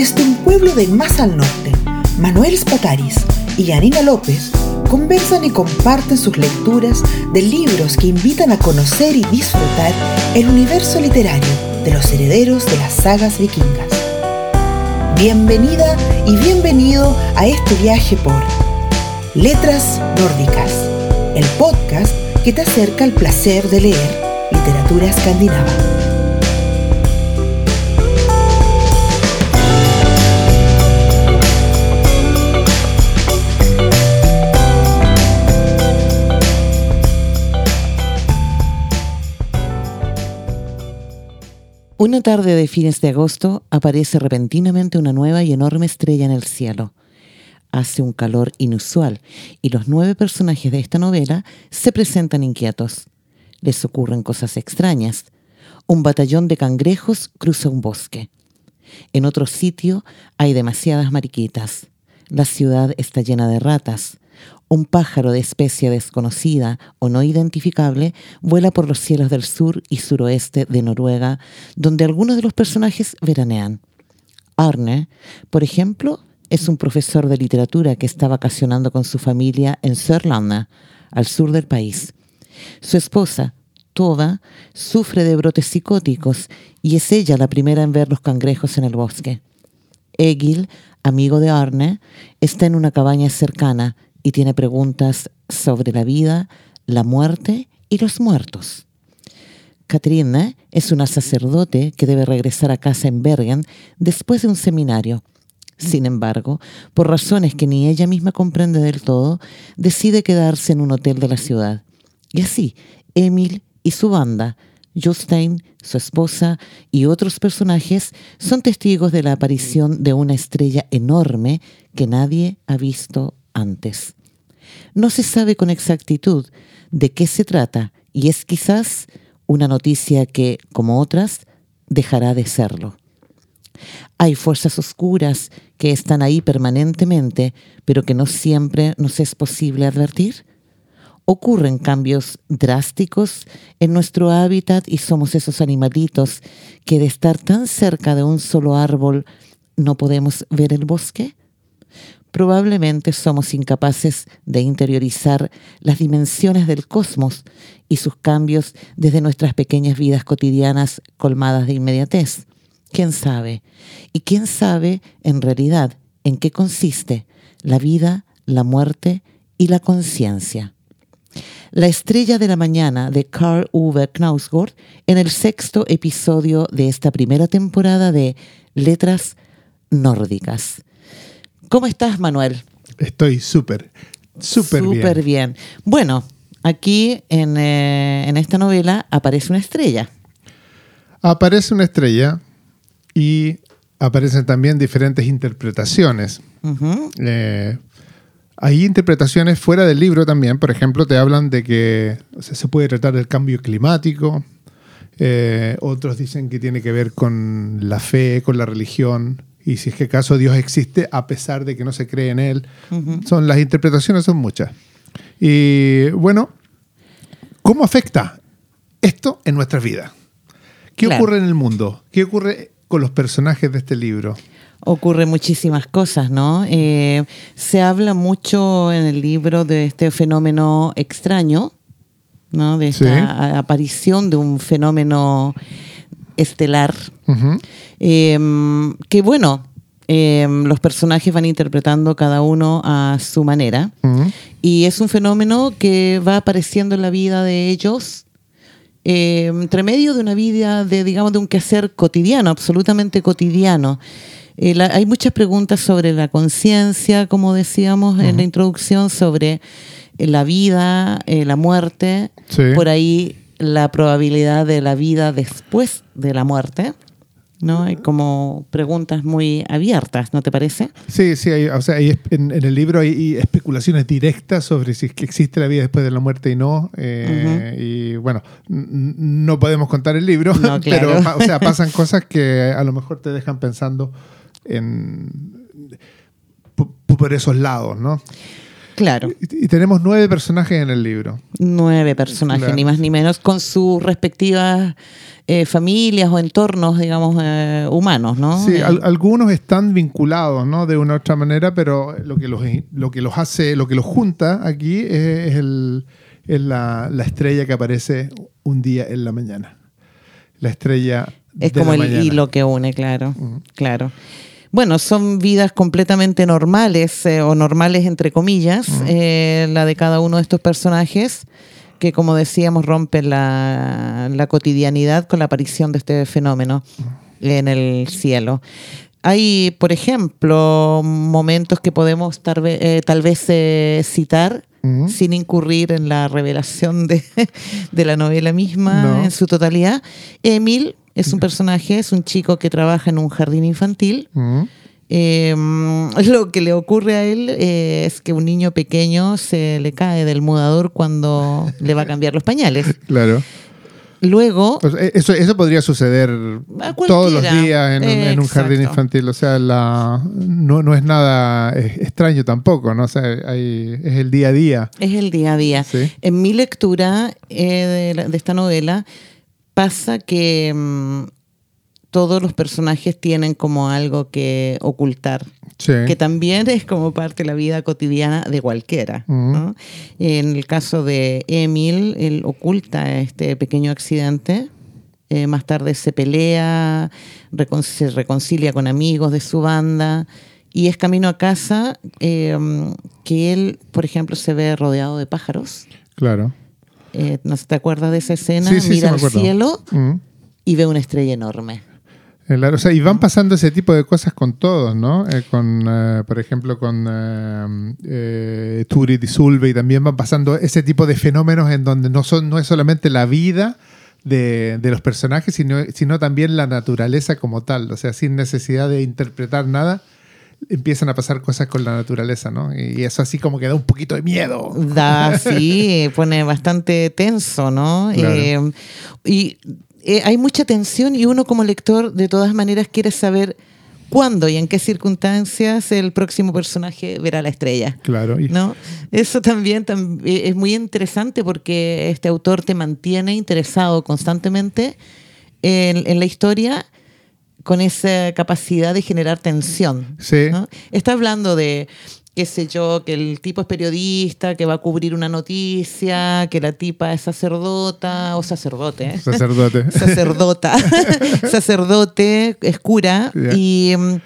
Desde un pueblo del más al norte, Manuel Spataris y Yanina López conversan y comparten sus lecturas de libros que invitan a conocer y disfrutar el universo literario de los herederos de las sagas vikingas. Bienvenida y bienvenido a este viaje por Letras Nórdicas, el podcast que te acerca al placer de leer literatura escandinava. Una tarde de fines de agosto aparece repentinamente una nueva y enorme estrella en el cielo. Hace un calor inusual y los nueve personajes de esta novela se presentan inquietos. Les ocurren cosas extrañas. Un batallón de cangrejos cruza un bosque. En otro sitio hay demasiadas mariquitas. La ciudad está llena de ratas. Un pájaro de especie desconocida o no identificable vuela por los cielos del sur y suroeste de Noruega, donde algunos de los personajes veranean. Arne, por ejemplo, es un profesor de literatura que está vacacionando con su familia en Sørlandet, al sur del país. Su esposa, Tova, sufre de brotes psicóticos y es ella la primera en ver los cangrejos en el bosque. Egil, amigo de Arne, está en una cabaña cercana y tiene preguntas sobre la vida, la muerte y los muertos. Katrina es una sacerdote que debe regresar a casa en Bergen después de un seminario. Sin embargo, por razones que ni ella misma comprende del todo, decide quedarse en un hotel de la ciudad. Y así, Emil y su banda, Jostein, su esposa y otros personajes son testigos de la aparición de una estrella enorme que nadie ha visto antes. No se sabe con exactitud de qué se trata y es quizás una noticia que, como otras, dejará de serlo. Hay fuerzas oscuras que están ahí permanentemente, pero que no siempre nos es posible advertir. Ocurren cambios drásticos en nuestro hábitat y somos esos animalitos que de estar tan cerca de un solo árbol no podemos ver el bosque probablemente somos incapaces de interiorizar las dimensiones del cosmos y sus cambios desde nuestras pequeñas vidas cotidianas colmadas de inmediatez. ¿Quién sabe? ¿Y quién sabe en realidad en qué consiste la vida, la muerte y la conciencia? La estrella de la mañana de Carl Uwe Knausgård en el sexto episodio de esta primera temporada de Letras Nórdicas. ¿Cómo estás, Manuel? Estoy súper, súper bien. Súper bien. Bueno, aquí eh, en, esta novela aparece una estrella. Aparece una estrella y aparecen también diferentes interpretaciones. Eh, hay interpretaciones fuera del libro también, por ejemplo, te hablan de que se puede tratar del cambio climático, eh, otros dicen que tiene que ver con la fe, con la religión, y si es que acaso Dios existe a pesar de que no se cree en Él. son, las interpretaciones son muchas. Y bueno, ¿cómo afecta esto en nuestras vidas? ¿Qué ocurre en el mundo? ¿Qué ocurre con los personajes de este libro? Ocurre muchísimas cosas, ¿no? Eh, se habla mucho en el libro de este fenómeno extraño, ¿no? De esta aparición de un fenómeno estelar, em, que bueno, em, los personajes van interpretando cada uno a su manera, y es un fenómeno que va apareciendo en la vida de ellos em, entre medio de una vida, de digamos, de un quehacer cotidiano, absolutamente cotidiano. Eh, hay muchas preguntas sobre la conciencia, como decíamos en la introducción, sobre eh, la vida, eh, la muerte. Por ahí la probabilidad de la vida después de la muerte. ¿no? Hay como preguntas muy abiertas, ¿no te parece? Sí, sí, o sea, en, el libro hay, especulaciones directas sobre si existe la vida después de la muerte y no. Eh, y bueno, no podemos contar el libro, pero o sea, pasan cosas que a lo mejor te dejan pensando en, por esos lados, ¿no? Claro. Y, y tenemos nueve personajes en el libro. Nueve personajes, Claro. ni más ni menos, con sus respectivas eh, familias o entornos, digamos, eh, humanos, ¿no? Sí, Eh, al- algunos están vinculados, ¿no? De una u otra manera, pero lo que los, lo que los hace, lo que los junta aquí es, es el- es la, la estrella que aparece un día en la mañana. La estrella Es como el mañana. hilo que une, claro, claro. Bueno, son vidas completamente normales eh, o normales entre comillas, eh, la de cada uno de estos personajes que como decíamos rompen la, la cotidianidad con la aparición de este fenómeno en el cielo. Hay, por ejemplo, momentos que podemos tal vez, eh, tal vez eh, citar sin incurrir en la revelación de, de la novela misma No. en su totalidad. Emil es un personaje, es un chico que trabaja en un jardín infantil. Mm, Eh, lo que le ocurre a él eh, es que un niño pequeño se le cae del mudador cuando le va a cambiar los pañales. Claro. Luego, eh, eso, eso podría suceder todos los días en, un- en un jardín infantil. O sea, la, no, no es nada eh, extraño tampoco, ¿no? O sea, hay- es el día a día. es el día a día. Sí. En mi lectura eh, de, la- de esta novela pasa que mm, todos los personajes tienen como algo que ocultar. Sí. que también es como parte de la vida cotidiana de cualquiera. En el caso de Emil, él oculta este pequeño accidente. eh, más tarde se pelea, recon- se reconcilia con amigos de su banda y es camino a casa eh, que él, por ejemplo, se ve rodeado de pájaros. Claro. Eh, ¿No se te acuerdas de esa escena? Sí, Mira al cielo Mm. y ve una estrella enorme. Claro, o sea, y van pasando ese tipo de cosas con todos, ¿no? Eh, con, eh, por ejemplo, con eh, eh, Turit y Sulve, y también van pasando ese tipo de fenómenos en donde no, son, no es solamente la vida de, de los personajes, sino, sino también la naturaleza como tal. O sea, sin necesidad de interpretar nada, empiezan a pasar cosas con la naturaleza, ¿no? Y eso así como que da un poquito de miedo. Da, sí, pone bastante tenso, ¿no? Claro. Eh, y eh, hay mucha tensión y uno como lector de todas maneras quiere saber cuándo y en qué circunstancias el próximo personaje verá la estrella. Claro. ¿No? Eso también tam- eh, es muy interesante porque este autor te mantiene interesado constantemente en, en la historia con esa capacidad de generar tensión. Sí. ¿no? Está hablando de, qué sé yo, que el tipo es periodista, que va a cubrir una noticia, que la tipa es sacerdota o sacerdote. ¿eh? Sacerdote. Sacerdota. Sacerdote, es cura. Y mm,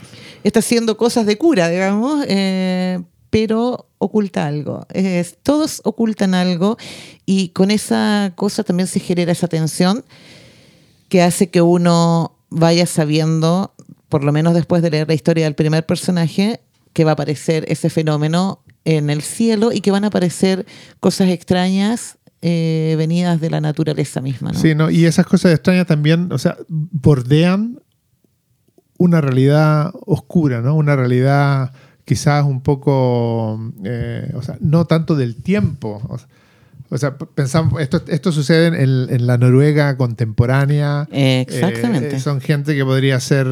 está haciendo cosas de cura, digamos, eh, pero oculta algo. Es- todos ocultan algo y con esa cosa también se genera esa tensión que hace que uno vaya sabiendo, por lo menos después de leer la historia del primer personaje, que va a aparecer ese fenómeno en el cielo y que van a aparecer cosas extrañas eh, venidas de la naturaleza misma. Sí, ¿no? y esas cosas extrañas también, o sea, bordean una realidad oscura, ¿no? Una realidad quizás un poco, eh, o sea, no tanto del tiempo. O sea, o sea, pensamos, esto, esto sucede en, en la Noruega contemporánea. Exactamente. Eh, son gente que podría ser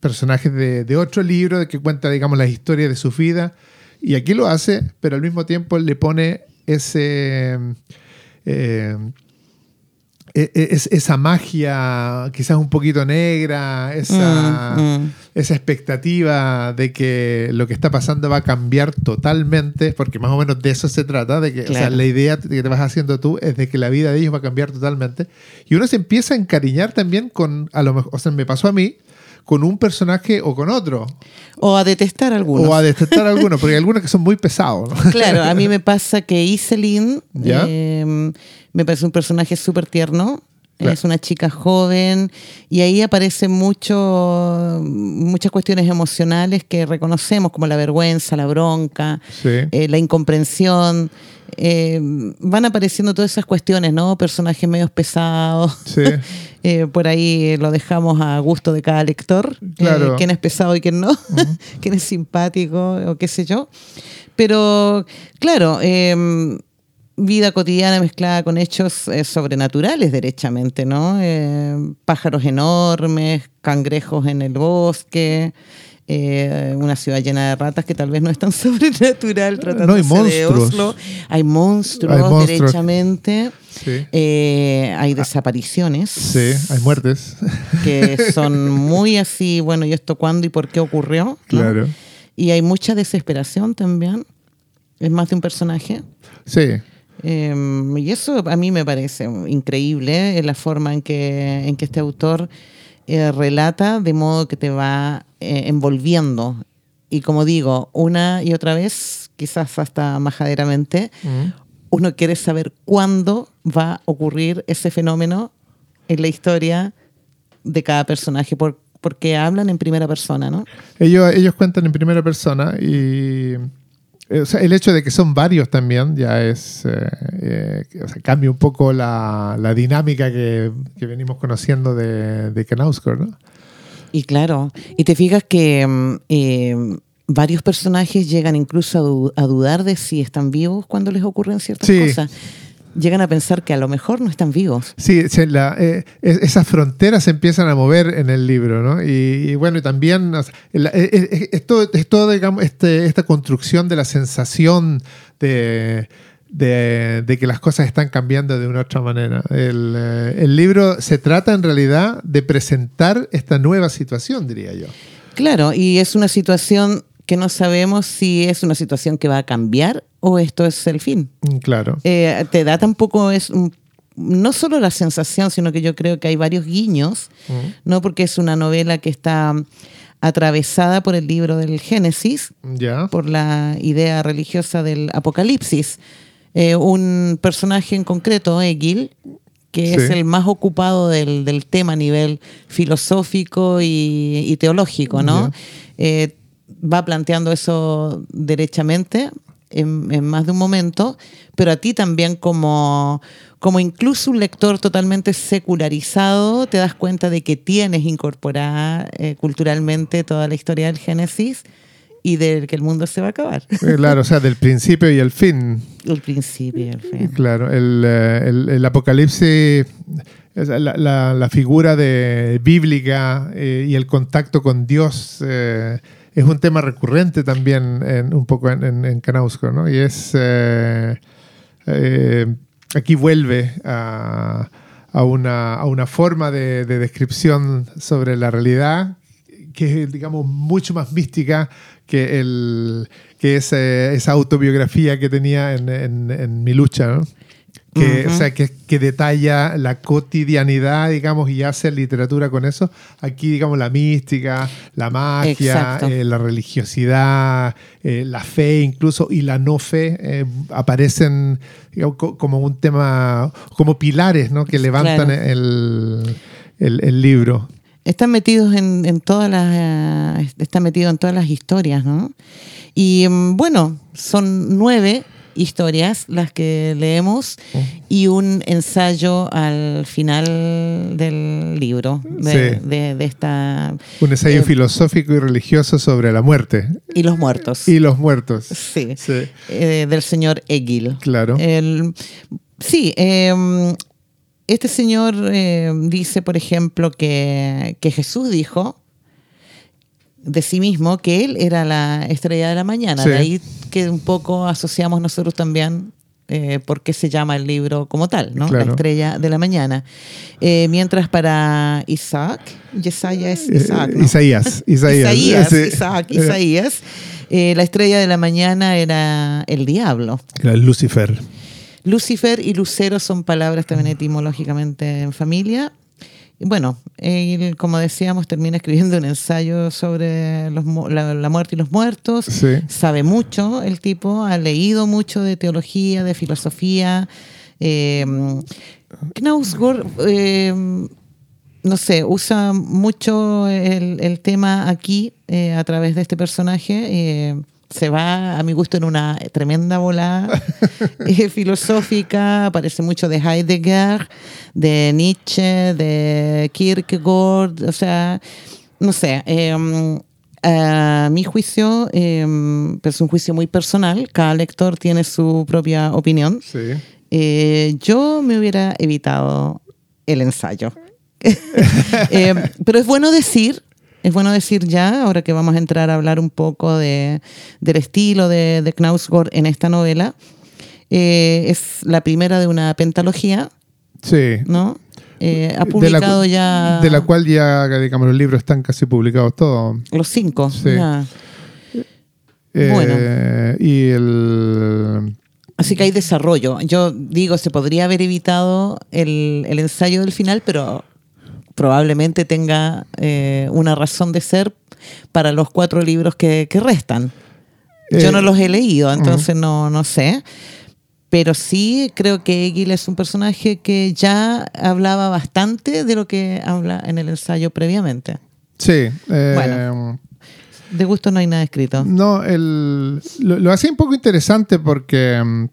personajes de, de otro libro de que cuenta, digamos, las historias de su vida. Y aquí lo hace, pero al mismo tiempo le pone ese... eh, e- e- es- esa magia quizás un poquito negra, esa, Mm, mm. esa expectativa de que lo que está pasando va a cambiar totalmente, porque más o menos de eso se trata, de que o sea, Claro. la idea que te vas haciendo tú es de que la vida de ellos va a cambiar totalmente. Y uno se empieza a encariñar también con, a lo mejor, o sea, me pasó a mí, con un personaje o con otro, O a detestar a algunos. o a detectar algunos, porque hay algunos que son muy pesados. ¿no? Claro, a mí me pasa que Iselin ¿Ya? eh, me parece un personaje súper tierno. Claro. Es una chica joven y ahí aparecen mucho, muchas cuestiones emocionales que reconocemos, como la vergüenza, la bronca, Sí. eh, la incomprensión. Eh, van apareciendo todas esas cuestiones, ¿no? Personajes medios pesados. Sí. Eh, por ahí lo dejamos a gusto de cada lector, Claro. quién es pesado y quién no, quién es simpático o qué sé yo. Pero claro, eh, vida cotidiana mezclada con hechos eh, sobrenaturales, derechamente, ¿no? Eh, pájaros enormes, cangrejos en el bosque, eh, una ciudad llena de ratas que tal vez no es tan sobrenatural No, hay tratándose de monstruos. Oslo. Hay monstruos, Hay monstruos. derechamente. Sí. Eh, hay desapariciones Sí, hay muertes. que son muy así, bueno, ¿y esto cuándo y por qué ocurrió? ¿no? Claro. Y hay mucha desesperación también. Es más de un personaje. Sí. Eh, y eso a mí me parece increíble, eh, la forma en que, en que este autor eh, relata, de modo que te va eh, envolviendo. Y como digo, una y otra vez, quizás hasta majaderamente, uno quiere saber cuándo va a ocurrir ese fenómeno en la historia de cada personaje, por- porque hablan en primera persona, ¿no? Ellos, ellos cuentan en primera persona y o sea, el hecho de que son varios también ya es, eh, eh, que, o sea, cambia un poco la, la dinámica que, que venimos conociendo de, de Knausgård, ¿no? Y claro, y te fijas que mm, eh, varios personajes llegan incluso a, du- a dudar de si están vivos cuando les ocurren ciertas Sí. cosas. Llegan a pensar que a lo mejor no están vivos. Sí, la- eh, es- esas fronteras se empiezan a mover en el libro, ¿no? Y, y bueno, y también o sea, el- es, todo, es todo, digamos, este, esta construcción de la sensación de, de- de que las cosas están cambiando de una otra manera. El, eh, el libro se trata en realidad de presentar esta nueva situación, diría yo. Claro, y es una situación que no sabemos si es una situación que va a cambiar o esto es el fin. Mm, Claro. Eh, te da tampoco es un- no solo la sensación, sino que yo creo que hay varios guiños, no porque es una novela que está atravesada por el libro del Génesis, Ya. por la idea religiosa del Apocalipsis. Eh, un personaje en concreto, Egil, que es el más ocupado del, del tema a nivel filosófico y, y teológico, ¿no? Eh, va planteando eso derechamente en, en más de un momento, pero a ti también como, como incluso un lector totalmente secularizado, te das cuenta de que tienes incorporada eh, culturalmente toda la historia del Génesis y de que el mundo se va a acabar. Eh, Claro, o sea, del principio y el fin. El principio y el fin. Claro, el, eh, el- el apocalipsis, la, la- la figura de, bíblica eh, y el contacto con Dios eh, es un tema recurrente también en- un poco en, en, Knausgård, ¿no? Y es, eh, eh, aquí vuelve a, a una, a una forma de, de descripción sobre la realidad que es, digamos, mucho más mística que, el, que ese- esa autobiografía que tenía en, en- Mi lucha. Que. O sea, que, que detalla la cotidianidad, digamos, y hace literatura con eso. Aquí, digamos, la mística, la magia, eh, la religiosidad, eh, la fe incluso, y la no fe, eh, aparecen digamos, co- como un tema, como pilares, ¿no? Que levantan Claro. el, el- el libro. Están metidos en, en todas las están metidos en todas las historias, ¿no? Y mm, bueno, son nueve historias las que leemos y un ensayo al final del libro de, Sí. de- de esta Un ensayo Eh, filosófico y religioso sobre la muerte y los muertos. y los muertos. Sí. Sí, eh, del señor Egil. claro. El- sí, eh, este señor eh, dice, por ejemplo, que, que Jesús dijo de sí mismo que él era la estrella de la mañana. Sí. De ahí que un poco asociamos nosotros también eh, por qué se llama el libro como tal, ¿no? Claro. La estrella de la mañana. Eh, mientras para Isaac, Yesaya es Eh, Isaac, ¿no? Isaías, Isaías. Isaías, Sí. Isaac, Eh, Isaías. eh, la estrella de la mañana era el diablo. era Lucifer. Lucifer y lucero son palabras también etimológicamente en familia. Bueno, él, como decíamos, termina escribiendo un ensayo sobre los la, la muerte y los muertos. Sí. Sabe mucho el tipo, ha leído mucho de teología, de filosofía. Eh, Knausgård, eh, no sé, usa mucho el, el tema aquí eh, a través de este personaje. Se va, a mi gusto, en una tremenda volada eh, filosófica. Aparece mucho de Heidegger, de Nietzsche, de Kierkegaard. O sea, no sé. eh, a mi juicio, eh, pero es un juicio muy personal. Cada lector tiene su propia opinión. Sí. Eh, yo me hubiera evitado el ensayo. Eh, pero es bueno decir es bueno decir ya, ahora que vamos a entrar a hablar un poco de, del estilo de, de Knausgård en esta novela, eh, es la primera de una pentalogía, Sí. ¿no? Eh, ha De la publicado ya De la cual ya, digamos, los libros están casi publicados todos. los cinco. Sí. ya. Eh, Bueno. Y el. Así que hay desarrollo. Yo digo, se podría haber evitado el, el ensayo del final, pero probablemente tenga eh, una razón de ser para los cuatro libros que, que restan. Yo Eh, no los he leído, entonces no, no sé. Pero sí creo que Egil es un personaje que ya hablaba bastante de lo que habla en el ensayo previamente. Sí. eh, Bueno. De gusto no hay nada escrito. No, el, lo, lo hace un poco interesante porque mm,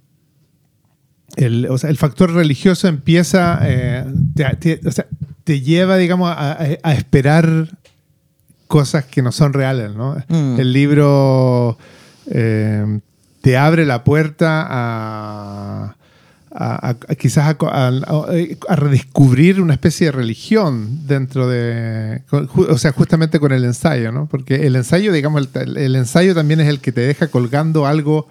el, o sea, el factor religioso empieza, eh, te, te- o sea, te lleva, digamos, a, esperar cosas que no son reales, ¿no? Mm. El libro eh, te abre la puerta a, a- a- a quizás a, redescubrir una especie de religión dentro de, con- ju- o sea, justamente con el ensayo, ¿no? Porque el ensayo, digamos, el, el ensayo también es el que te deja colgando algo,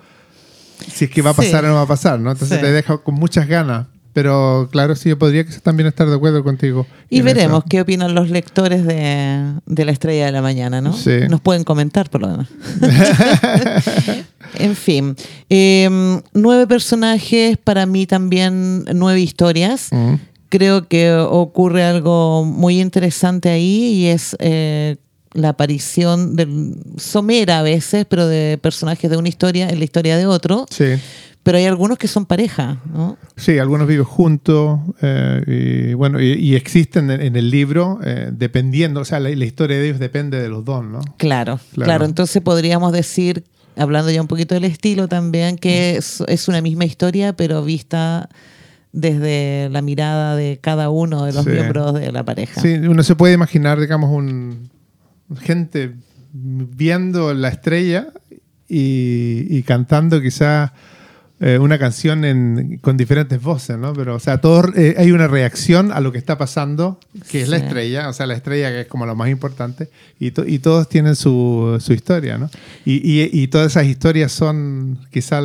si es que va a pasar Sí. o no va a pasar, ¿no? Entonces Sí. te deja con muchas ganas. Pero claro, sí, yo podría quizás también estar de acuerdo contigo. Y veremos eso. qué opinan los lectores de, de La Estrella de la Mañana, ¿no? Sí. Nos pueden comentar por lo demás. en fin, eh, nueve personajes, para mí también nueve historias. Mm. Creo que ocurre algo muy interesante ahí y es eh, la aparición del, somera a veces, pero de personajes de una historia en la historia de otro. Sí. Pero hay algunos que son pareja, ¿no? Sí, algunos viven juntos eh, y bueno, y, y existen en, en el libro eh, dependiendo, o sea, la, la historia de ellos depende de los dos, ¿no? Claro, Claro. claro, Entonces podríamos decir, hablando ya un poquito del estilo también, que es, es una misma historia, pero vista desde la mirada de cada uno de los Sí. miembros de la pareja. Sí, uno se puede imaginar, digamos, un gente viendo la estrella y, y cantando quizás eh, una canción en- con diferentes voces, ¿no? Pero, o sea, todo, eh, hay una reacción a lo que está pasando, que es la estrella, o sea, la estrella que es como lo más importante, y, to- y todos tienen su, su historia, ¿no? Y, y- y todas esas historias son quizás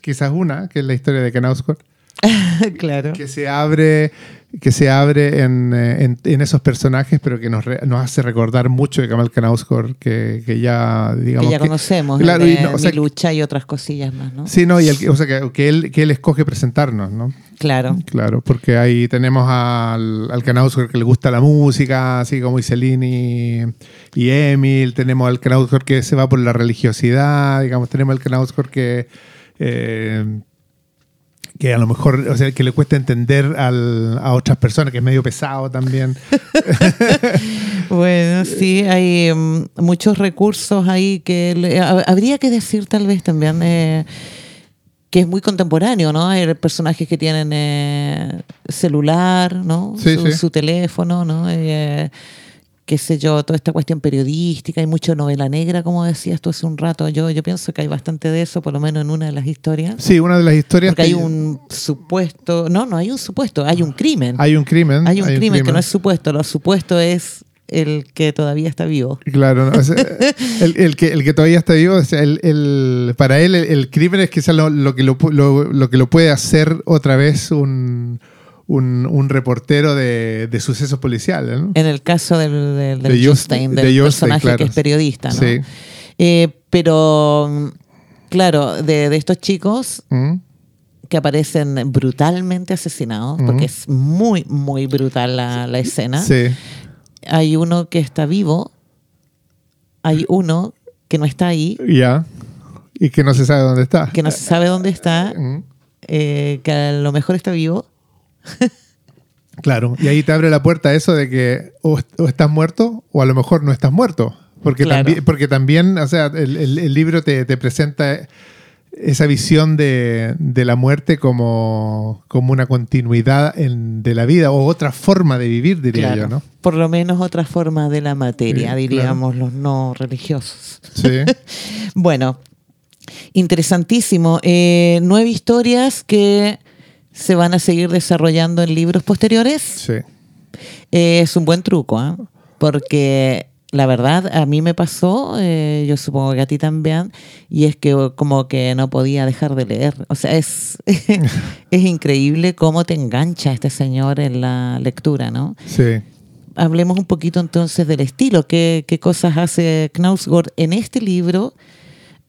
quizás una, que es la historia de Knausgård, claro. que se abre que se abre en, eh, en- en esos personajes pero que nos, re- nos hace recordar mucho de Kamal Knausgård que, que ya digamos que ya conocemos, claro, de y no, o sea, Mi lucha y otras cosillas más, ¿no? sí no y el, que- o sea que, que él que él escoge presentarnos no Claro. claro porque ahí tenemos al, al Knausgård que le gusta la música así como Iselin y, y Emil tenemos al Knausgård que se va por la religiosidad digamos tenemos al Knausgård que eh, que a lo mejor, o sea, que le cuesta entender al- a otras personas, que es medio pesado también. Bueno, sí, hay mm, muchos recursos ahí que le- habría que decir tal vez también eh, que es muy contemporáneo, ¿no? Hay personajes que tienen eh, celular, ¿no? Sí, su, sí. su teléfono, ¿no? Eh, qué sé yo, toda esta cuestión periodística, hay mucha novela negra, como decías tú hace un rato. Yo, yo pienso que hay bastante de eso, por lo menos en una de las historias. Sí, una de las historias... Porque hay que- un supuesto, no, no hay un supuesto, hay un crimen. hay un crimen. Hay un crimen que no es supuesto, lo supuesto es el que todavía está vivo. Claro, ¿no? El, el que, el que todavía está vivo, o sea, el, el- para él el, crimen es quizás lo, lo que lo, lo- lo que lo puede hacer otra vez un, un, un reportero de, de sucesos policiales. ¿no? En el caso del, del, del De Just- Justin, de del Justin, personaje claro. que es periodista, ¿no? Sí. Eh, pero, mm, claro, de, de estos chicos ¿Mm? que aparecen brutalmente asesinados, porque es muy, muy brutal la, la escena. Sí, Hay uno que está vivo, hay uno que no está ahí, ya. Y que no se sabe dónde está. que no se sabe dónde está, Mm. eh, que a lo mejor está vivo. Claro, y ahí te abre la puerta a eso de que o, o estás muerto o a lo mejor no estás muerto. Porque, Claro. también, porque también, o sea, el, el- el libro te, te presenta esa visión de, de la muerte como, como una continuidad en- de la vida o otra forma de vivir, diría Claro. yo, ¿no? Por lo menos otra forma de la materia, Sí, diríamos los no religiosos. Sí, Bueno, interesantísimo. Eh, nueve historias que se van a seguir desarrollando en libros posteriores. sí. Eh, es un buen truco, ¿ah? porque la verdad, a mí me pasó, eh, yo supongo que a ti también, y es que como que no podía dejar de leer. O sea, es, es increíble cómo te engancha este señor en la lectura, ¿no? Sí. Hablemos un poquito entonces del estilo, qué, qué cosas hace Knausgård en este libro,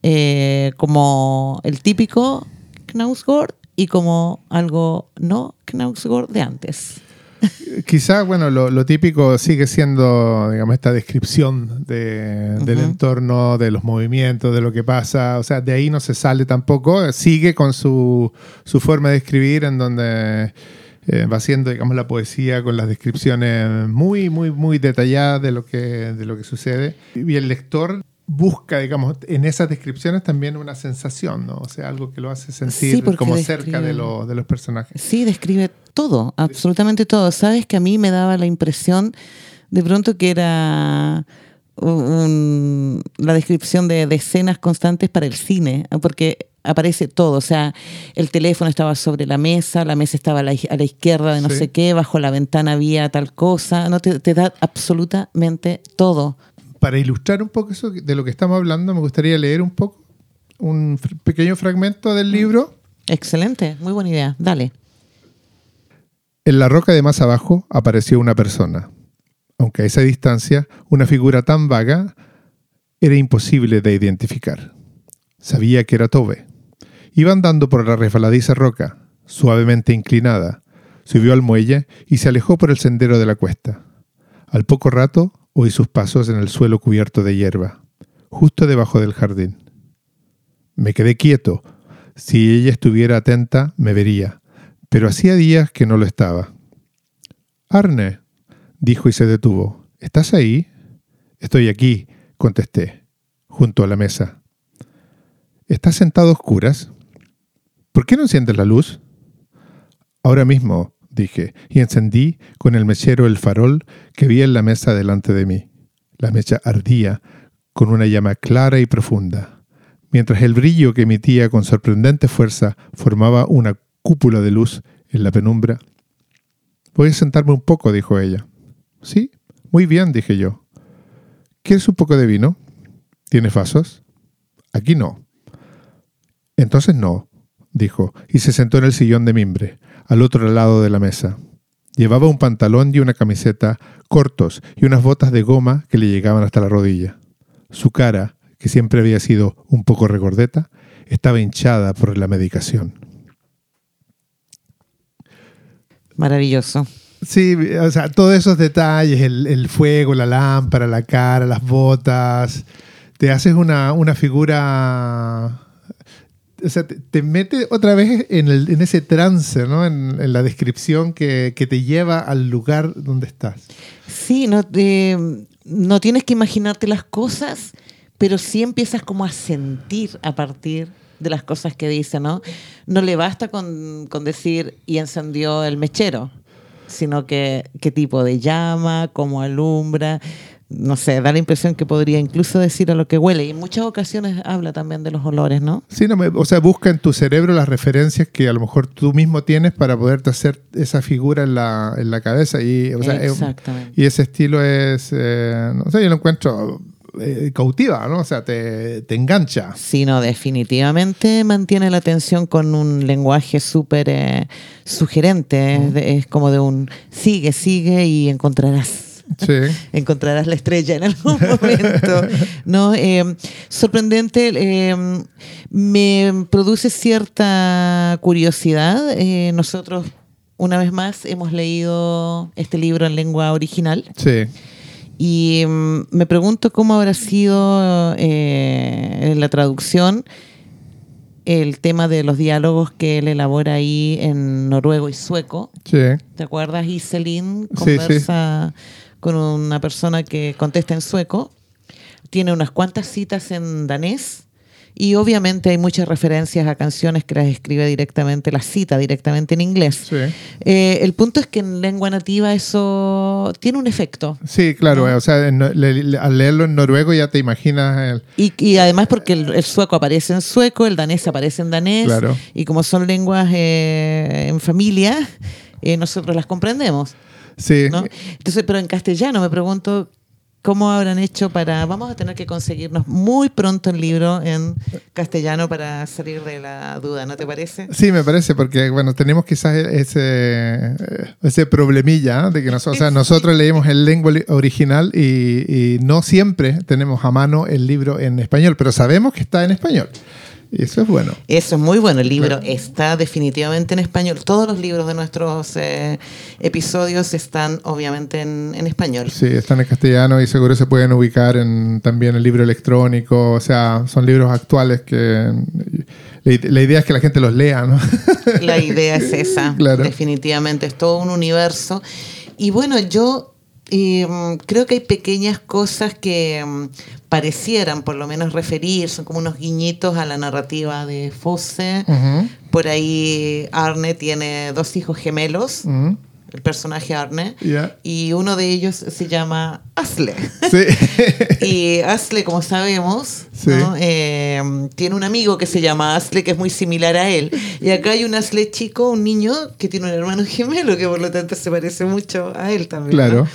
eh, como el típico Knausgård y como algo no Knausgård de antes. Quizá, bueno, lo, típico sigue siendo, digamos, esta descripción del entorno, de los movimientos, de lo que pasa. O sea, de ahí no se sale tampoco. Sigue con su, forma de escribir en donde eh, va haciendo, digamos, la poesía con las descripciones muy, muy, muy detalladas de lo que, de lo que sucede. Y el lector busca, digamos, en esas descripciones también una sensación, ¿no? O sea, algo que lo hace sentir como cerca de, de, los personajes. Sí, describe todo, absolutamente todo. Sabes que a mí me daba la impresión de pronto que era la descripción de, escenas constantes para el cine, porque aparece todo, o sea, el teléfono estaba sobre la mesa, la mesa estaba a la, izquierda de no sé qué, bajo la ventana había tal cosa, no te, te da absolutamente todo, para ilustrar un poco eso de lo que estamos hablando, me gustaría leer un poco un pequeño fragmento del libro. Excelente, muy buena idea. Dale. En la roca de más abajo apareció una persona, aunque a esa distancia una figura tan vaga era imposible de identificar. Sabía que era Tobe. Iba andando por la resbaladiza roca, suavemente inclinada, subió al muelle y se alejó por el sendero de la cuesta. Al poco rato Oí sus pasos en el suelo cubierto de hierba, justo debajo del jardín. Me quedé quieto. Si ella estuviera atenta, me vería, pero hacía días que no lo estaba. Arne, dijo y se detuvo. ¿Estás ahí? Estoy aquí, contesté, junto a la mesa. ¿Estás sentado a oscuras? ¿Por qué no enciendes la luz? Ahora mismo, dije, y encendí con el mechero el farol que vi en la mesa delante de mí. La mecha ardía con una llama clara y profunda, mientras el brillo que emitía con sorprendente fuerza formaba una cúpula de luz en la penumbra. Voy a sentarme un poco, dijo ella. Sí, muy bien, dije yo. ¿Quieres un poco de vino? ¿Tienes vasos? Aquí no. Entonces no, dijo, y se sentó en el sillón de mimbre, al otro lado de la mesa. Llevaba un pantalón y una camiseta cortos y unas botas de goma que le llegaban hasta la rodilla. Su cara, que siempre había sido un poco regordeta, estaba hinchada por la medicación. Maravilloso. Sí, o sea, todos esos detalles, el, fuego, la lámpara, la cara, las botas, te haces una, una figura o sea, te, mete otra vez en, ese trance, ¿no? En, la descripción que, te lleva al lugar donde estás. Sí, no, no tienes que imaginarte las cosas, pero sí empiezas como a sentir a partir de las cosas que dice, ¿no? No le basta con, con decir y encendió el mechero, sino que qué tipo de llama, cómo alumbra no sé, da la impresión que podría incluso decir a lo que huele. Y en muchas ocasiones habla también de los olores, ¿no? Sí, no, o sea, busca en tu cerebro las referencias que a lo mejor tú mismo tienes para poderte hacer esa figura en la, en la cabeza. Y, o sea, Exactamente. y ese estilo es, eh, no sé, yo lo encuentro eh, cautiva, ¿no? O sea, te, te, engancha. Sí, no, definitivamente mantiene la atención con un lenguaje súper eh, sugerente. es como de un sigue, sigue y encontrarás Encontrarás la estrella en algún momento. ¿no? Eh, sorprendente, eh, me produce cierta curiosidad. Eh, nosotros, una vez más, hemos leído este libro en lengua original. Sí. Y mm, me pregunto cómo habrá sido en la traducción el tema de los diálogos que él elabora ahí en noruego y sueco. Sí. ¿Te acuerdas? Iselin conversa con una persona que contesta en sueco, tiene unas cuantas citas en danés y obviamente hay muchas referencias a canciones que las escribe directamente, las cita directamente en inglés. Eh, el punto es que en lengua nativa eso tiene un efecto. Sí, claro, o sea, al leerlo en noruego ya te imaginas... Y, además porque el, sueco aparece en sueco, el danés aparece en danés, y como son lenguas eh, en familia, eh, nosotros las comprendemos. Sí. Entonces, pero en castellano me pregunto ¿Cómo habrán hecho para.? Vamos a tener que conseguirnos muy pronto el libro en castellano para salir de la duda, ¿no te parece? Sí, me parece, porque bueno, tenemos quizás ese, ese problemilla de que nosotros, o sea, nosotros leímos el lengua original y, y no siempre tenemos a mano el libro en español, pero sabemos que está en español. Eso es bueno. Eso es muy bueno. El libro está definitivamente en español. Todos los libros de nuestros eh, episodios están obviamente en, español. Sí, están en castellano y seguro se pueden ubicar en también el libro electrónico. O sea, son libros actuales que la idea es que la gente los lea, ¿no? La idea es esa. Definitivamente. Es todo un universo. Y bueno, yo y mm, creo que hay pequeñas cosas que mm, parecieran por lo menos referir, son como unos guiñitos a la narrativa de Fosse. Por ahí Arne tiene dos hijos gemelos. El personaje Arne. Y uno de ellos se llama Asle. y Asle, como sabemos, eh, tiene un amigo que se llama Asle, que es muy similar a él. Y acá hay un Asle chico, un niño, que tiene un hermano gemelo, que por lo tanto se parece mucho a él también. Claro.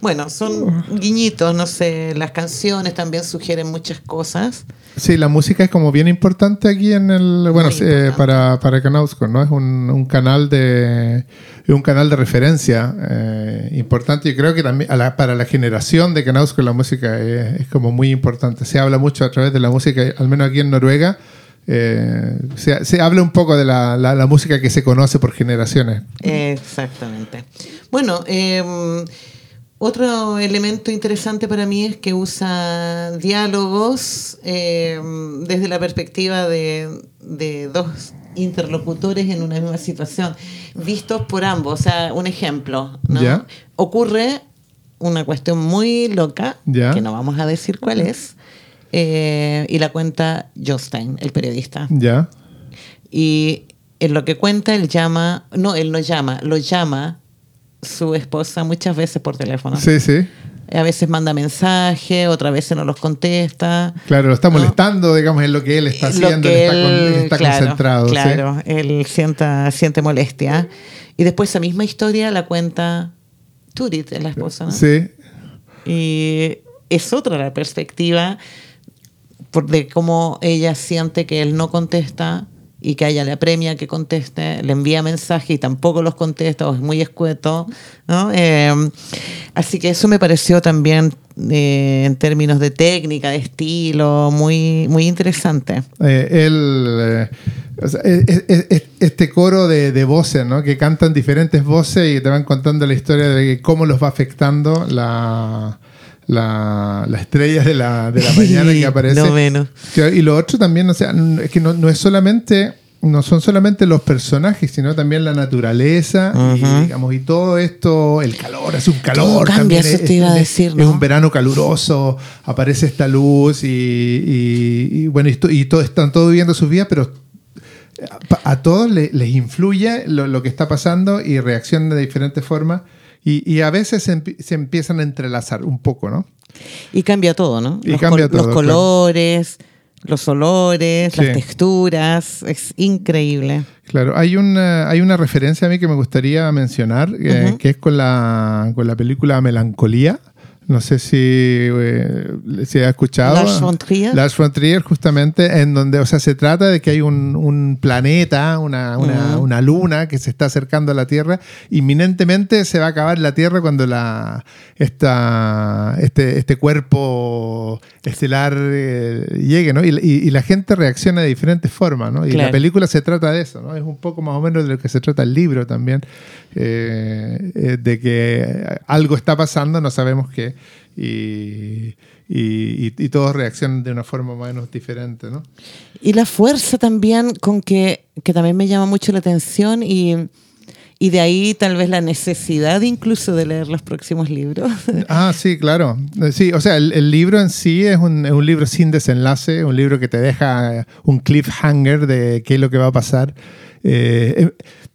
Bueno, son guiñitos, no sé, las canciones también sugieren muchas cosas. Sí, la música es como bien importante aquí en el, bueno, eh, para, para Canausko, ¿no? Es un, canal de un canal de referencia eh, importante y creo que también para la generación de Canausko la música es, como muy importante. Se habla mucho a través de la música, al menos aquí en Noruega. Eh, se, habla un poco de la, la, música que se conoce por generaciones. Exactamente. Bueno, eh, otro elemento interesante para mí es que usa diálogos eh, desde la perspectiva de, dos interlocutores en una misma situación, vistos por ambos. O sea, un ejemplo, ¿no? Ocurre una cuestión muy loca, que no vamos a decir cuál es, eh, y la cuenta Jostein, el periodista. Ya. Y en lo que cuenta, él llama, no, él no llama, lo llama su esposa muchas veces por teléfono. Sí, sí. A veces manda mensaje, otras veces no los contesta. Claro, lo está molestando, digamos, en lo que él está haciendo, está, concentrado. Claro, él sienta, siente molestia. Y después esa misma historia la cuenta Turit, la esposa. ¿no? Sí. Y es otra la perspectiva de cómo ella siente que él no contesta y que haya la premia que conteste, le envía mensaje y tampoco los contesta o es muy escueto. Eh, así que eso me pareció también eh, en términos de técnica, de estilo, muy, muy interesante. Eh, este coro de, voces, ¿no? que cantan diferentes voces y te van contando la historia de cómo los va afectando la la, la estrella de la, de la mañana que aparece. No menos. Y lo otro también, o sea, es que no, no es solamente no son solamente los personajes, sino también la naturaleza y, digamos, y todo esto, el calor, es un calor. cambia, eso te iba a decir, Es un verano caluroso, aparece esta luz y, bueno, y, todo, están todos viviendo sus vidas, pero a, todos les, influye lo, lo, que está pasando y reaccionan de diferentes formas. Y, a veces se, empiezan a entrelazar un poco, ¿no? Y cambia todo, ¿no? Y los, cambia todo, los colores, los olores, las texturas, es increíble. Claro, hay una, hay una referencia a mí que me gustaría mencionar, eh, que es con la, con la película Melancolía no sé si, eh, si ha escuchado. Lars von Trier. Lars von Trier, justamente, en donde, o sea, se trata de que hay un, un planeta, una, una, una, luna que se está acercando a la Tierra. Inminentemente se va a acabar la Tierra cuando la, esta, este, este cuerpo estelar eh, llegue, ¿no? Y, y, la gente reacciona de diferentes formas, ¿no? Y la película se trata de eso, ¿no? Es un poco más o menos de lo que se trata el libro también, eh, de que algo está pasando, no sabemos qué y, y, todos reaccionan de una forma más o menos diferente, ¿no? Y la fuerza también con que, que también me llama mucho la atención y, y de ahí tal vez la necesidad incluso de leer los próximos libros. Ah, sí, claro. Sí, o sea, el, libro en sí es un, un, libro sin desenlace, un libro que te deja un cliffhanger de qué es lo que va a pasar. Eh,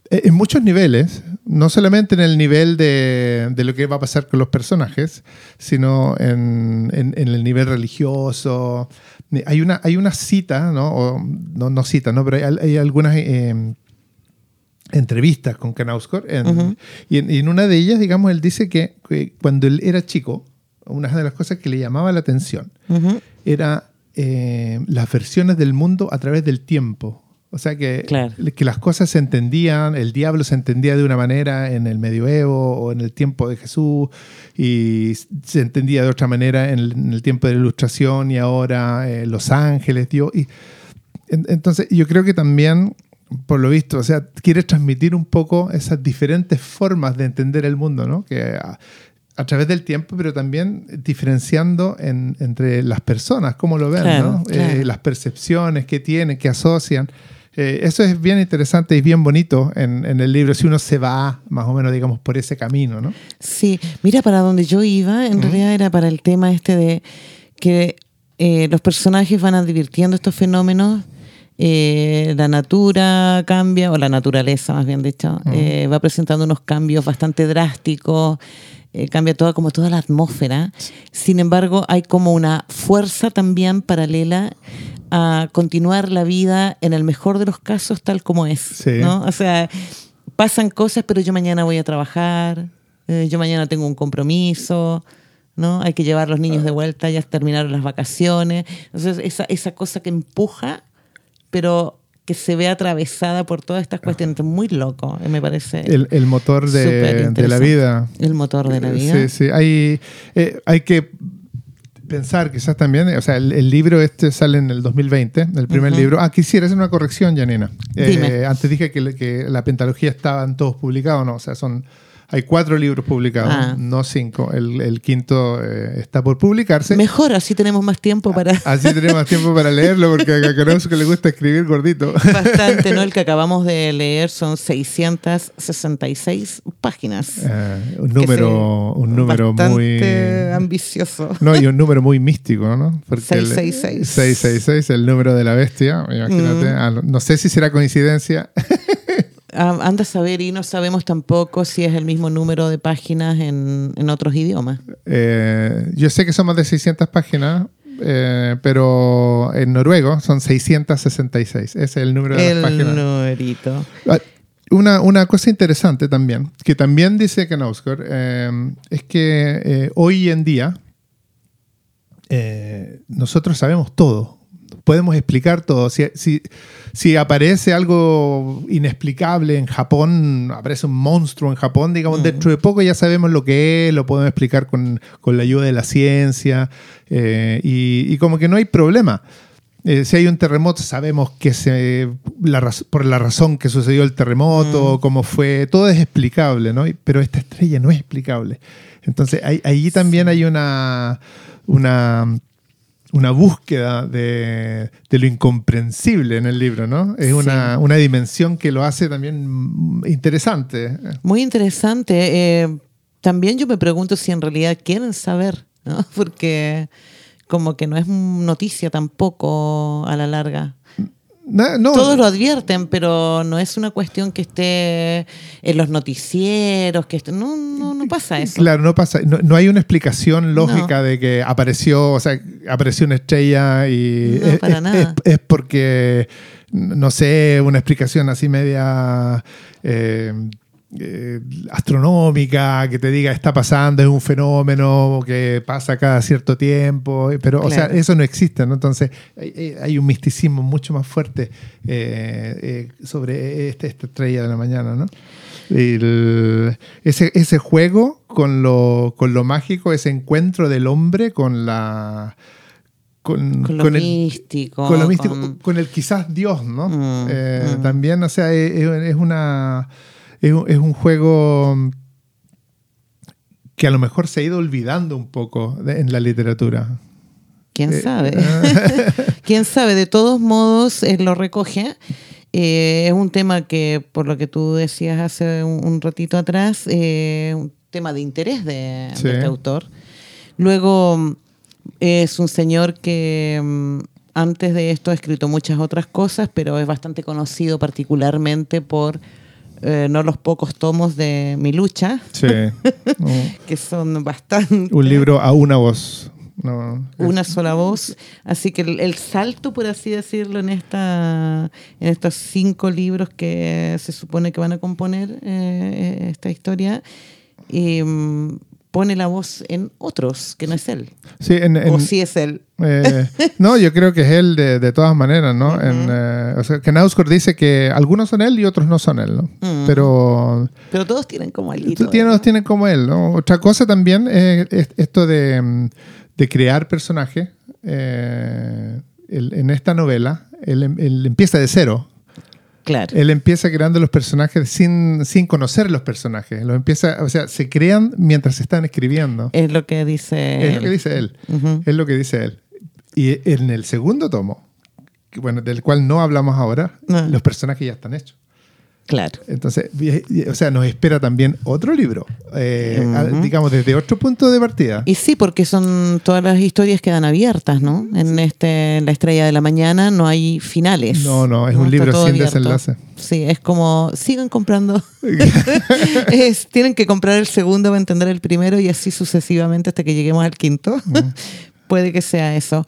en muchos niveles, no solamente en el nivel de, lo que va a pasar con los personajes, sino en, el nivel religioso. Hay una, hay una cita, ¿no? no, cita, ¿no? Pero hay, algunas em, entrevistas con Knausgård y, en, una de ellas, digamos, él dice que, cuando él era chico, una de las cosas que le llamaba la atención era eh, las versiones del mundo a través del tiempo. O sea que, que las cosas se entendían, el diablo se entendía de una manera en el medioevo o en el tiempo de Jesús y se entendía de otra manera en el, tiempo de la ilustración y ahora eh, los ángeles, Dios. Y, entonces yo creo que también, por lo visto, o sea, quiere transmitir un poco esas diferentes formas de entender el mundo, ¿no? Que a, través del tiempo, pero también diferenciando entre las personas, cómo lo ven, ¿no? Eh, las percepciones que tienen, que asocian. Eh, eso es bien interesante y bien bonito en, el libro, si uno se va más o menos, digamos, por ese camino, ¿no? Sí, mira, para donde yo iba, en realidad era para el tema este de que eh, los personajes van advirtiendo estos fenómenos, eh, la natura cambia, o la naturaleza más bien dicho, va presentando unos cambios bastante drásticos, cambia toda, como toda la atmósfera. Sin embargo, hay como una fuerza también paralela a continuar la vida en el mejor de los casos tal como es. ¿no? O sea, pasan cosas, pero yo mañana voy a trabajar, eh, yo mañana tengo un compromiso, ¿no? Hay que llevar a los niños de vuelta, ya terminaron las vacaciones. Entonces, esa, esa cosa que empuja, pero que se ve atravesada por todas estas cuestiones. Muy loco, me parece. El, motor de, la vida. El motor de la vida. Sí, sí. Hay, eh, hay que pensar quizás también, o sea, el, libro este sale en el 2020, el primer libro. Ah, quisiera hacer una corrección, Janina. Eh, antes dije que, que la pentalogía estaban todos publicados, no, o sea, son hay cuatro libros publicados, ah. no cinco. El, quinto eh, está por publicarse. Mejor, así tenemos más tiempo para... Así tenemos más tiempo para leerlo, porque a que le gusta escribir gordito. Bastante, ¿no? El que acabamos de leer son 666 páginas. Eh, un número, un número muy... ambicioso. No, y un número muy místico, ¿no? 666. 666, el número de la bestia, imagínate. Mm. Ah, no sé si será coincidencia. Ah, anda a saber y no sabemos tampoco si es el mismo número de páginas en, otros idiomas. Eh, yo sé que son más de 600 páginas, eh, pero en noruego son 666. Ese es el número de las páginas. El numerito. Ah, una, una, cosa interesante también, que también dice Knausgård, eh, es que hoy en día nosotros sabemos todo podemos explicar todo. Si, si, aparece algo inexplicable en Japón, aparece un monstruo en Japón, digamos, dentro de poco ya sabemos lo que es, lo podemos explicar con, la ayuda de la ciencia eh, y, como que no hay problema. Eh, si hay un terremoto, sabemos que se, por la razón que sucedió el terremoto, cómo fue, todo es explicable, ¿no? Pero esta estrella no es explicable. Entonces, ahí, ahí también hay una, una una búsqueda de, lo incomprensible en el libro, ¿no? Es una, dimensión que lo hace también interesante. Muy interesante. Eh, también yo me pregunto si en realidad quieren saber, ¿no? Porque como que no es noticia tampoco a la larga. Todos lo advierten, pero no es una cuestión que esté en los noticieros, que no, no, pasa eso. Claro, no pasa. No, hay una explicación lógica de que apareció, o sea, apareció una estrella y es, para nada. Es, porque, no sé, una explicación así media eh, eh, astronómica que te diga está pasando, es un fenómeno que pasa cada cierto tiempo, pero o sea, eso no existe, ¿no? Entonces hay, un misticismo mucho más fuerte eh, eh, sobre este, esta estrella de la mañana, ¿no? ese, ese juego con lo, con lo mágico, ese encuentro del hombre con la... Con, lo místico. Con lo místico, con, el quizás Dios, ¿no? Mm, mm. También, o sea, es una es, un juego que a lo mejor se ha ido olvidando un poco en la literatura. ¿Quién eh, sabe? ¿Quién sabe? De todos modos, él lo recoge. Eh, es un tema que, por lo que tú decías hace un, ratito atrás, eh, un tema de interés de, este autor. Luego, es un señor que mm, antes de esto ha escrito muchas otras cosas, pero es bastante conocido particularmente por eh, no los pocos tomos de Mi Lucha, sí. que son bastante... Un libro a una voz. una sola voz. Así que el, salto, por así decirlo, en, esta, en estos cinco libros que se supone que van a componer eh, esta historia, y, mm, pone la voz en otros, que no es él. Sí, en, en- o sí es él. eh, no, yo creo que es él de, de todas maneras, ¿no? En, eh, o sea, que Nausgård dice que algunos son él y otros no son él, ¿no? Mm. Pero Pero todos tienen como tienes, los tienen como él, ¿no? Otra cosa también es, es esto de, mm, de crear personajes. eh, él- en esta novela, él, em- él empieza de cero. Claro. Él empieza creando los personajes sin, sin conocer los personajes. Los empieza, o sea, se crean mientras se están escribiendo. Es lo que dice. Es lo que él. dice él. Es lo que dice él. Y en el segundo tomo, bueno, del cual no hablamos ahora, Ah. los personajes ya están hechos. Claro. Entonces, o sea, nos espera también otro libro, eh, digamos, desde otro punto de partida. Y sí, porque son todas las historias quedan abiertas, ¿no? En este, en la Estrella de la Mañana no hay finales. No, no, es un libro sin abierto. desenlace. Sí, es como sigan comprando. Es- tienen que comprar el segundo para entender el primero y así sucesivamente hasta que lleguemos al quinto. Puede que sea eso.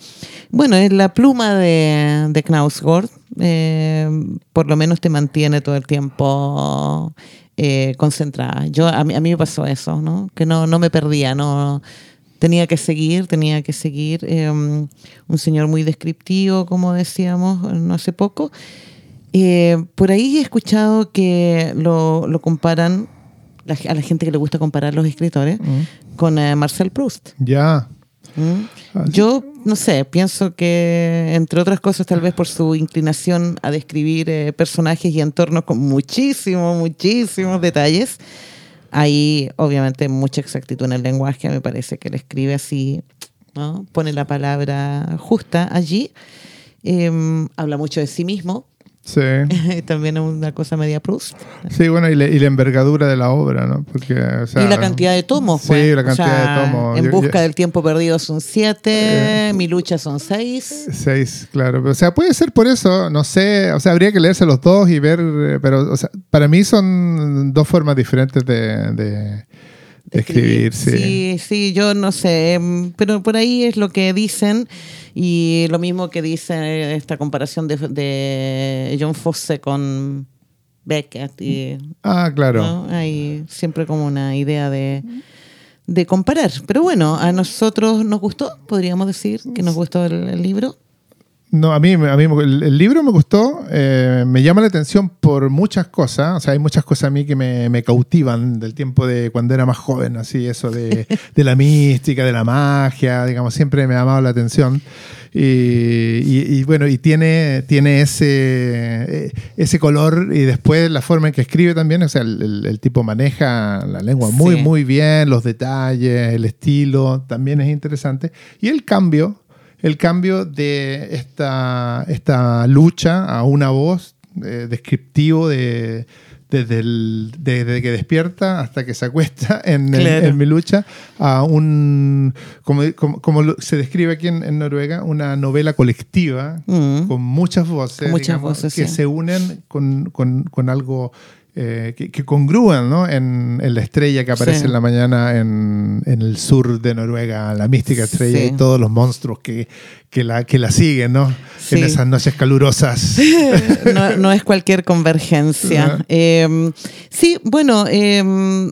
Bueno, es la pluma de, de Knausgård. eh, por lo menos te mantiene todo el tiempo eh, concentrada. Yo, a, mí, a mí me pasó eso, ¿no? Que no, no me perdía, no tenía que seguir, tenía que seguir. eh, un señor muy descriptivo, como decíamos no hace poco. Eh, por ahí he escuchado que lo, lo comparan, la- a la gente que le gusta comparar los escritores, con eh, Marcel Proust. Ya. ¿Mm? Yo, no sé, pienso que, entre otras cosas, tal vez por su inclinación a describir eh, personajes y entornos con muchísimos, muchísimos detalles, hay obviamente mucha exactitud en el lenguaje, me parece que él escribe así, ¿no? pone la palabra justa allí, Em, habla mucho de sí mismo, Sí. también es una cosa media Proust. Sí, bueno, y, la- y la envergadura de la obra, ¿no? Porque, o sea, y la cantidad de tomos. Sí, pues. la O cantidad sea, de tomos. En Yo- busca yo- del tiempo perdido son siete, Eh. mi lucha son seis. Seis, claro. O sea, puede ser por eso, no sé. O sea, habría que leerse los dos y ver. eh, Pero, o sea, para mí son dos formas diferentes de, de- de escribir. Sí. sí, sí, yo no sé, em, pero por ahí es lo que dicen y lo mismo que dice esta comparación de, de John Fosse con Beckett y Ah, claro. ¿no? hay siempre como una idea de, de comparar. Pero bueno, a nosotros nos gustó, podríamos decir que nos gustó el, el libro. No, a mí, a mí el, el libro me gustó, eh, me llama la atención por muchas cosas, o sea, hay muchas cosas a mí que me, me cautivan del tiempo de cuando era más joven, así, eso de, de la mística, de la magia, digamos, siempre me ha llamado la atención. Y, y- y bueno, y tiene, tiene ese, eh, ese color y después la forma en que escribe también, o sea, el, el- el tipo maneja la lengua muy, Sí. muy bien, los detalles, el estilo, también es interesante. Y el cambio, el cambio de esta, esta lucha a una voz eh, descriptivo de, desde, el- desde que despierta hasta que se acuesta en, el- Claro. en mi lucha a un, como, como, como se describe aquí en, en Noruega, una novela colectiva Mm. con muchas voces, Con muchas digamos, voces, que sí. se unen con, con- con algo eh, que, que congrúan ¿no? en, en la estrella que aparece Sí. en la mañana en, en el sur de Noruega, la mística estrella Sí. y todos los monstruos que, que, la, que la siguen ¿no? Sí. en esas noches calurosas. no, no es cualquier convergencia. Eh, sí, bueno, eh,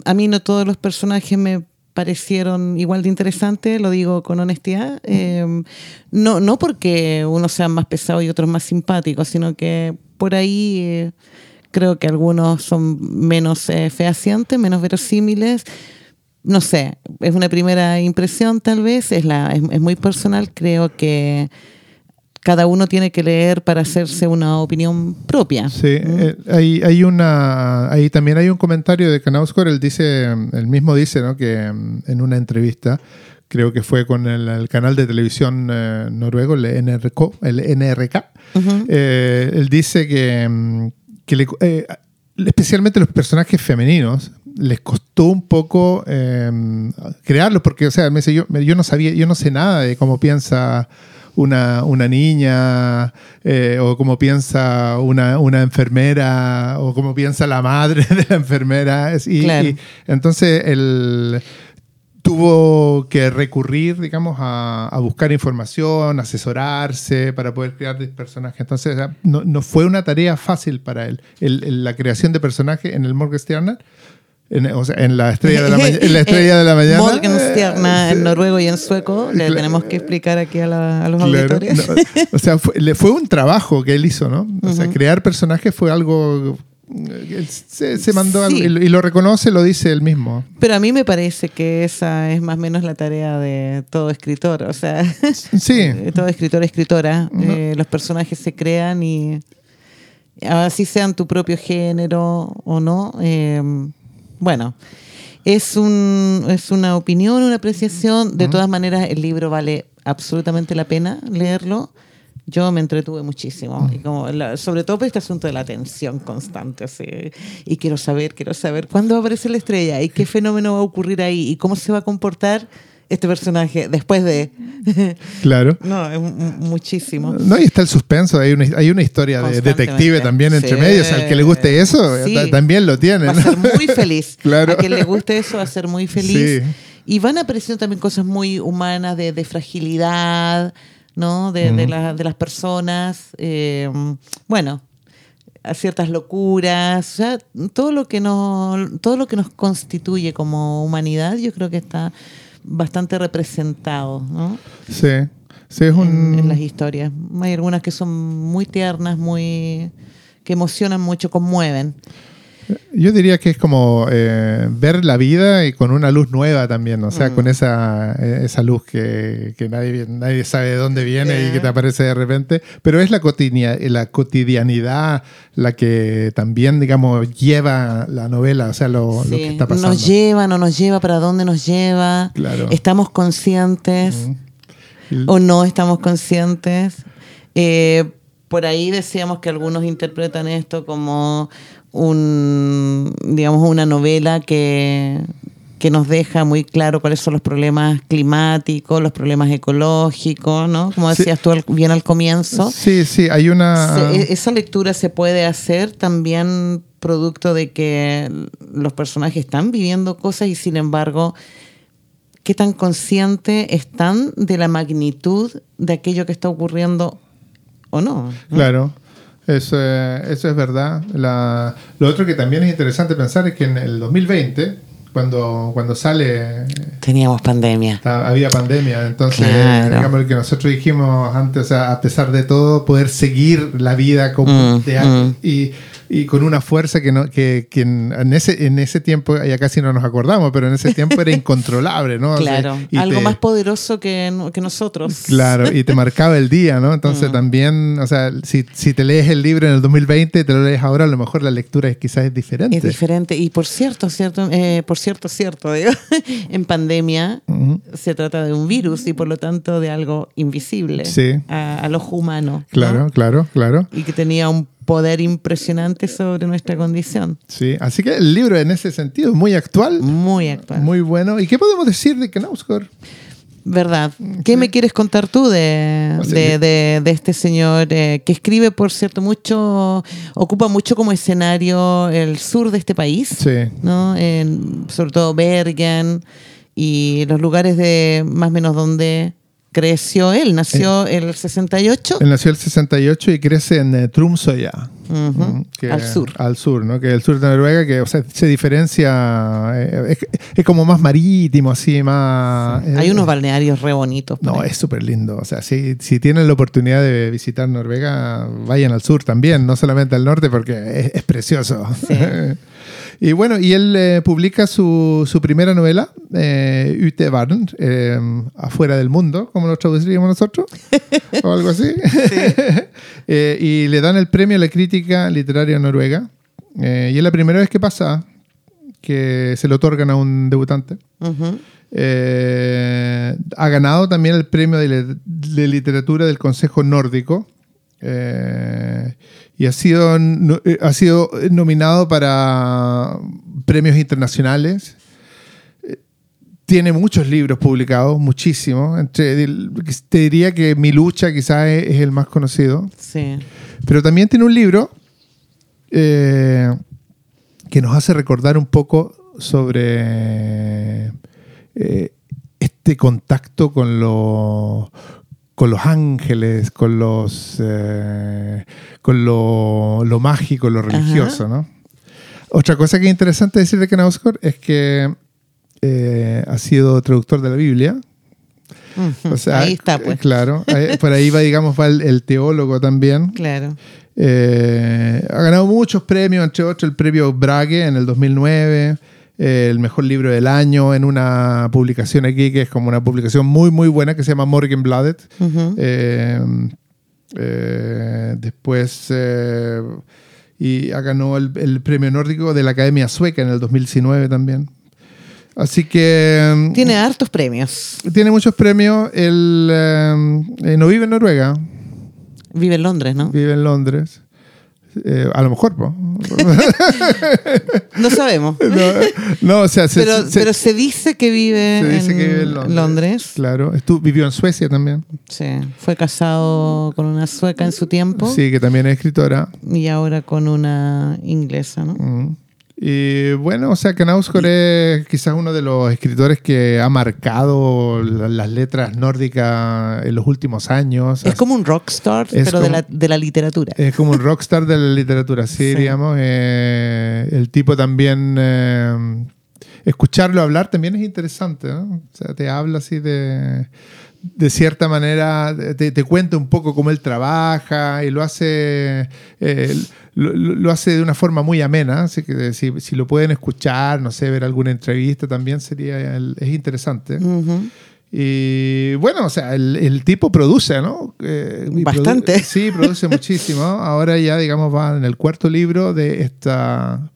a mí no todos los personajes me parecieron igual de interesantes, lo digo con honestidad. Eh, no, no porque unos sean más pesados y otros más simpáticos, sino que por ahí eh, creo que algunos son menos eh, fehacientes, menos verosímiles. No sé, es una primera impresión tal vez, es, la, es, es muy personal, creo que cada uno tiene que leer para hacerse una opinión propia. Sí, ¿Mm? eh, hay, hay una, ahí también hay un comentario de Knausgård, él dice, él mismo dice, ¿no? que mm, en una entrevista, creo que fue con el, el canal de televisión eh, noruego, el NRK, el NRK, Ujú. eh, él dice que, mm, que le- eh, especialmente los personajes femeninos les costó un poco eh, crearlos porque o sea me dice, yo, yo no sabía yo no sé nada de cómo piensa una, una niña eh, o cómo piensa una, una enfermera o cómo piensa la madre de la enfermera Es- y, Claro. y entonces el tuvo que recurrir, digamos, a, a buscar información, asesorarse para poder crear personajes. Entonces, no, no fue una tarea fácil para él. El- el- la creación de personajes en el Morgenstern En, o sea, en la estrella de la, ma- en la estrella de la mañana. Morgenstierna eh, en noruego y en sueco. Le Claro. tenemos que explicar aquí a, la- a los Claro, auditores. no, o sea, fue, le fue un trabajo que él hizo, ¿no? O sea, crear personajes fue algo. Se, se mandó algo- y, lo- y lo reconoce, lo dice él mismo. Pero a mí me parece que esa es más o menos la tarea de todo escritor. O sea, Sí. de todo escritor, escritora. Eh, los personajes se crean y así sean tu propio género o no. eh, bueno, es, un, es una opinión, una apreciación. De todas maneras, el libro vale absolutamente la pena leerlo. Yo me entretuve muchísimo, y como la- sobre todo por este asunto de la tensión constante. así, y quiero saber, quiero saber cuándo va a aparecer la estrella y qué fenómeno va a ocurrir ahí y cómo se va a comportar este personaje después de... Claro. no, es muchísimo. No, y está el suspenso, hay una, hay una historia de detective también entre Sí. medios. Al que le guste eso, Sí. también lo tiene. Va a ser muy feliz. Claro. A quien le guste eso va a ser muy feliz. Sí. Y van apareciendo también cosas muy humanas de, de fragilidad, ¿no? De, de la- de las personas. eh, bueno, a ciertas locuras. O sea, todo lo que nos, todo lo que nos constituye como humanidad, yo creo que está bastante representado, ¿no? Sí, sí, es en, un. en las historias. Hay algunas que son muy tiernas, muy que emocionan mucho, conmueven. Yo diría que es como eh, ver la vida y con una luz nueva también, o sea, con esa, eh, esa luz que, que nadie, nadie sabe de dónde viene y que te aparece de repente, pero es la, cotidia- la cotidianidad la que también, digamos, lleva la novela, o sea, lo, lo que está pasando. Nos lleva, no nos lleva, para dónde nos lleva. Claro. Estamos conscientes o no estamos conscientes. Eh, por ahí decíamos que algunos interpretan esto como un, digamos, una novela que, que nos deja muy claro cuáles son los problemas climáticos, los problemas ecológicos, ¿no? Como Sí. decías tú al- bien al comienzo. Sí, sí, hay una... E- esa lectura se puede hacer también producto de que los personajes están viviendo cosas y sin embargo, qué tan conscientes están de la magnitud de aquello que está ocurriendo o no. ¿no? Claro, eso, eso es verdad. La- lo otro que también es interesante pensar es que en el 2020, cuando, cuando sale Teníamos pandemia. Había pandemia, entonces Claro. digamos lo que nosotros dijimos antes, o sea, a pesar de todo, poder seguir la vida como Mm, mm. y, y con una fuerza que, no, que, que en, ese, en ese tiempo, ya casi no nos acordamos, pero en ese tiempo era incontrolable, ¿no? O sea, Claro, y algo te- más poderoso que, que nosotros. Claro, y te marcaba el día, ¿no? Entonces Mm. también, o sea, si, si te lees el libro en el 2020 y te lo lees ahora, a lo mejor la lectura es, quizás es diferente. Es diferente. Y por cierto, cierto, eh, por cierto, cierto, digo, en pandemia se trata de un virus y por lo tanto de algo invisible Sí. a, al ojo humano. ¿no? Claro, claro, claro. Y que tenía un poder impresionante sobre nuestra condición. Sí, así que el libro en ese sentido es muy actual, Muy actual. muy bueno. ¿Y qué podemos decir de Knausgård? ¿Verdad? ¿Qué me quieres contar tú de, O sea, de, de- de este señor eh, que escribe, por cierto, mucho, ocupa mucho como escenario el sur de este país? Sí. ¿no? En- sobre todo Bergen y los lugares de más o menos donde creció él. Nació el 68 Él nació el 68 y crece en eh, Tromsøya. Mm, que- al sur. Al sur, ¿no? Que el sur de Noruega, que o sea, se diferencia, eh, es, es como más marítimo, así, más... eh, Hay unos balnearios re bonitos. No, ahí. es súper lindo. O sea, si, si tienen la oportunidad de visitar Noruega, vayan al sur también, no solamente al norte, porque es, es precioso. y bueno, y él eh, publica su, su primera novela, eh, Ute Varden, eh, Afuera del Mundo, como lo traduciríamos nosotros, o algo así. Eh, y le dan el premio a la crítica literaria noruega. Eh, y es la primera vez que pasa que se le otorgan a un debutante. Eh, ha ganado también el premio de, literatura del Consejo Nórdico eh, y ha sido, no- eh, ha sido nominado para premios internacionales. Eh, Tiene muchos libros publicados, muchísimos. Entre, te diría que Mi lucha quizás es, es el más conocido. Sí. Pero también tiene un libro eh, que nos hace recordar un poco sobre eh, este contacto con, lo- con los ángeles, con, los, eh, con lo, lo mágico, lo religioso, ¿no? Otra cosa que es interesante decir de Knausgård es que eh, ha sido traductor de la Biblia. O sea, ahí está, pues. Claro, por ahí va, digamos, va el, teólogo también. Claro. Eh, ha ganado muchos premios, entre otros el premio Brague en el 2009, eh, el mejor libro del año en una publicación aquí que es como una publicación muy, muy buena que se llama Morgan Bladet. después y ganó el, el, premio nórdico de la Academia Sueca en el 2019 también. Así que... Mm, tiene hartos premios. Tiene muchos premios. Él eh, no vive en Noruega. Vive en Londres, ¿no? Vive en Londres. Eh, a lo mejor, ¿no? no sabemos. No, o sea, se, pero, se, pero, se, dice que vive, en, Londres. Claro, Estuvo, vivió en Suecia también. Sí, fue casado con una sueca en su tiempo. Sí, que también es escritora. Y ahora con una inglesa, ¿no? Mm. Y bueno, o sea, que Knausgård es quizás uno de los escritores que ha marcado las letras nórdicas en los últimos años. Es como un rockstar, pero de, la, de, la, literatura. Es como un rockstar de la literatura, sí, digamos. Eh, el tipo también... Eh, escucharlo hablar también es interesante, ¿no? O sea, te habla así de de cierta manera te, te, cuenta un poco cómo él trabaja y lo hace, eh, lo, hace de una forma muy amena, así que si, si, lo pueden escuchar, no sé, ver alguna entrevista también sería, es interesante. Y bueno, o sea, el, tipo produce, ¿no? Eh, Bastante. sí, produce muchísimo. Ahora ya, digamos, va en el cuarto libro de esta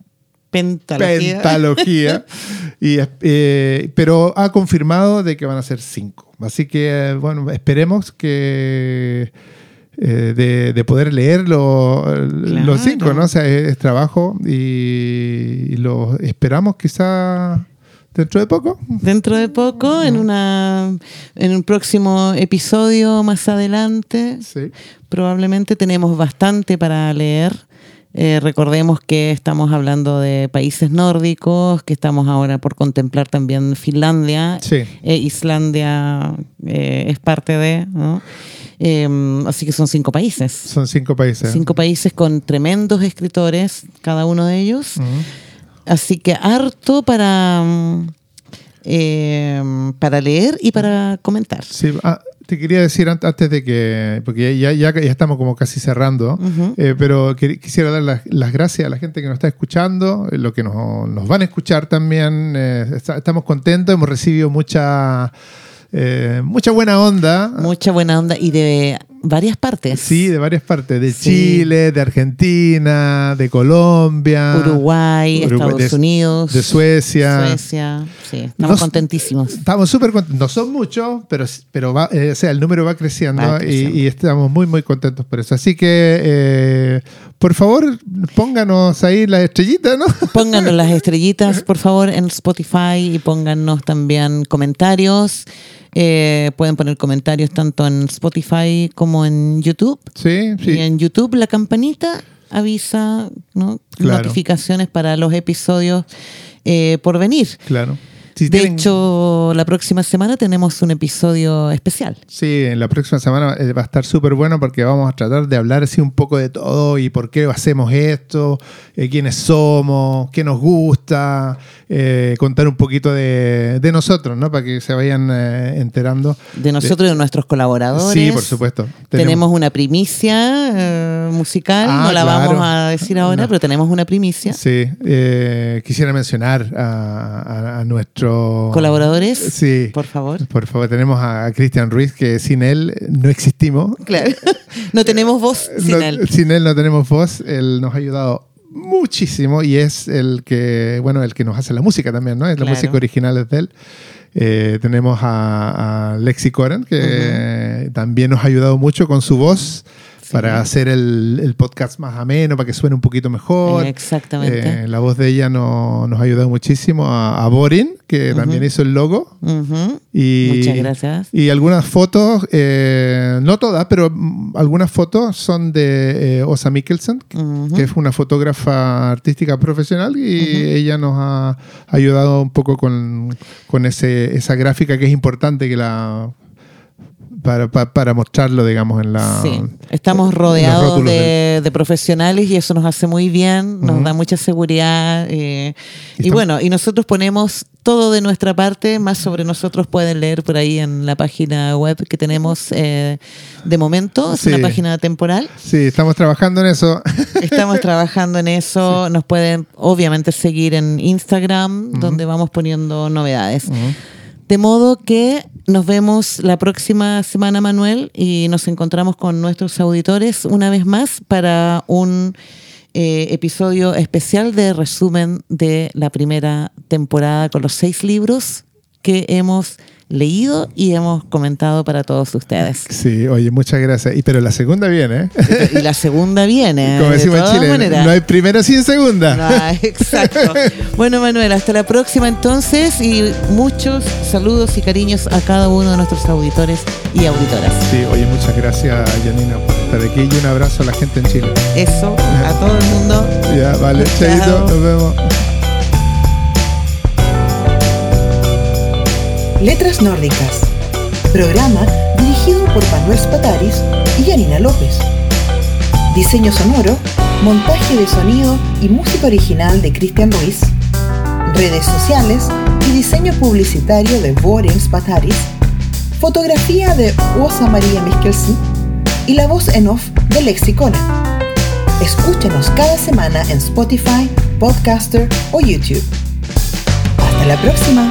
pentalogía. y, eh, pero ha confirmado de que van a ser cinco. Así que, bueno, esperemos que eh, de, poder leer los cinco, ¿no? O sea, es, trabajo y, lo esperamos quizá dentro de poco. Dentro de poco, en, una, en un próximo episodio más adelante. Probablemente tenemos bastante para leer. Eh, recordemos que estamos hablando de países nórdicos, que estamos ahora por contemplar también Finlandia. Eh, Islandia eh, es parte de, em, así que son cinco países. Son cinco países. Cinco países con tremendos escritores, cada uno de ellos. Así que harto para, em, para leer y para comentar. Sí, ah, te quería decir antes de que, porque ya, ya, ya estamos como casi cerrando, eh, pero quisiera dar las, gracias a la gente que nos está escuchando, eh, lo que nos, nos van a escuchar también. Eh, estamos contentos, hemos recibido mucha, mucha buena onda. Mucha buena onda y de varias partes. Sí, de varias partes. De Chile, de Argentina, de Colombia. Uruguay, Estados Unidos. De Suecia. Suecia. Sí, estamos contentísimos. Estamos súper contentos. No son muchos, pero, pero va, eh, o sea, el número va creciendo, Y, estamos muy, muy contentos por eso. Así que, eh, por favor, pónganos ahí las estrellitas, ¿no? Pónganos las estrellitas, por favor, en Spotify y pónganos también comentarios. Eh, pueden poner comentarios tanto en Spotify como en YouTube. Sí, sí. Y en YouTube la campanita avisa notificaciones para los episodios eh, por venir. Claro de hecho, la próxima semana tenemos un episodio especial. Sí, en la próxima semana eh, va a estar súper bueno porque vamos a tratar de hablar así un poco de todo y por qué hacemos esto, eh, quiénes somos, qué nos gusta, eh, contar un poquito de, nosotros, ¿no? Para que se vayan enterando. De nosotros y de nuestros colaboradores. Sí, por supuesto. Tenemos, una primicia musical, ah, no la vamos a decir ahora, pero tenemos una primicia. Sí, quisiera mencionar a nuestro colaboradores. Sí. Por favor. Por favor, tenemos a Cristian Ruiz, que sin él no existimos. Claro. No tenemos voz sin él. Sin él no tenemos voz. Él nos ha ayudado muchísimo y es el que, bueno, el que nos hace la música también, ¿no? Es la música original es de él. Eh, tenemos a, Lexi Coran, que también nos ha ayudado mucho con su voz para hacer el, podcast más ameno, para que suene un poquito mejor. Exactamente. Eh, la voz de ella nos ha ayudado muchísimo. A, Borin, que también hizo el logo. y, Muchas gracias. Y algunas fotos, eh, no todas, pero algunas fotos son de eh, Osa Mikkelsen, que es una fotógrafa artística profesional y ella nos ha ayudado un poco con, con ese, esa gráfica que es importante que la para, pa- para mostrarlo, digamos, en la... Sí, estamos rodeados de, de profesionales y eso nos hace muy bien, nos da mucha seguridad. eh, Y bueno, y nosotros ponemos todo de nuestra parte, más sobre nosotros pueden leer por ahí en la página web que tenemos eh, de momento, es Sí. una página temporal. Sí, estamos trabajando en eso. Estamos trabajando en eso, nos pueden obviamente seguir en Instagram, donde vamos poniendo novedades. De modo que nos vemos la próxima semana, Manuel, y nos encontramos con nuestros auditores una vez más para un eh, episodio especial de resumen de la primera temporada con los seis libros que hemos leído y hemos comentado para todos ustedes. Sí, oye, muchas gracias. Y pero la segunda viene, ¿eh? Y la segunda viene. Como de decimos en Chile, no hay primera sin segunda. Exacto. Bueno, Manuel, hasta la próxima entonces y muchos saludos y cariños a cada uno de nuestros auditores y auditoras. Sí, oye, muchas gracias, Janina, por estar aquí y un abrazo a la gente en Chile. Eso, a todo el mundo. Ya, vale, chaito, nos vemos. Letras Nórdicas. Programa dirigido por Manuel Spataris y Yanina López. Diseño sonoro, montaje de sonido y música original de Cristian Ruiz. Redes sociales y diseño publicitario de Boren Spataris. Fotografía de Osa María Mikkelsen y la voz en off de Lexicona. Escúchanos cada semana en Spotify, Podcaster o YouTube. Hasta la próxima.